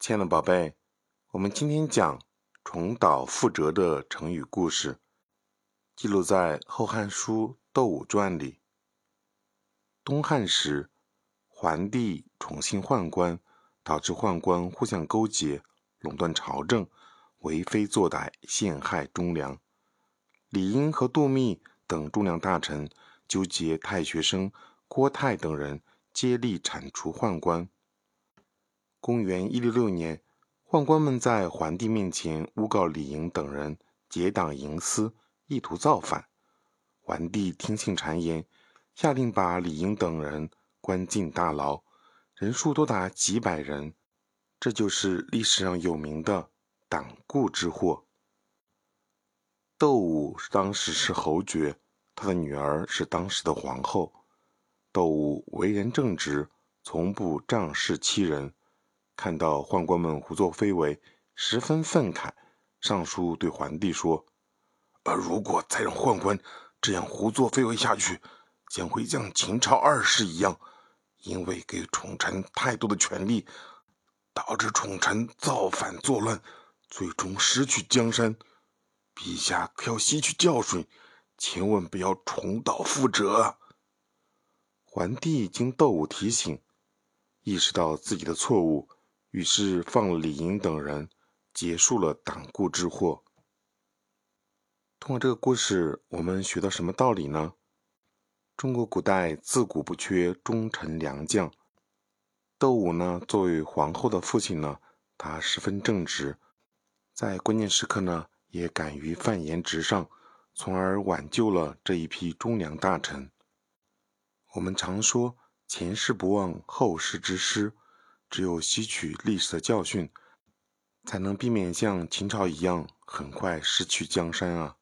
亲爱的宝贝，我们今天讲重蹈覆辙的成语故事，记录在《后汉书·窦武传》里。东汉时，桓帝宠信宦官，导致宦官互相勾结，垄断朝政，为非作歹，陷害忠良。李英和杜密等忠良大臣纠结太学生郭泰等人，接力铲除宦官。公元一六六年，宦官们在桓帝面前诬告李莹等人结党营私，意图造反。桓帝听信谗言，下令把李莹等人关进大牢，人数多达几百人。这就是历史上有名的党锢之祸。窦武当时是侯爵，他的女儿是当时的皇后。窦武为人正直，从不仗势欺人。看到宦官们胡作非为，十分愤慨，上书对桓帝说：“呃，如果再让宦官这样胡作非为下去，将会像秦朝二世一样，因为给宠臣太多的权力，导致宠臣造反作乱，最终失去江山。陛下可要吸取教训，千万不要重蹈覆辙。”桓帝经窦武提醒，意识到自己的错误。于是放了李莹等人，结束了党锢之祸。通过这个故事，我们学到什么道理呢？中国古代自古不缺忠臣良将。窦武呢，作为皇后的父亲呢，他十分正直，在关键时刻呢，也敢于犯言直上，从而挽救了这一批忠良大臣。我们常说“前事不忘，后事之师”。只有吸取历史的教训，才能避免像秦朝一样很快失去江山啊！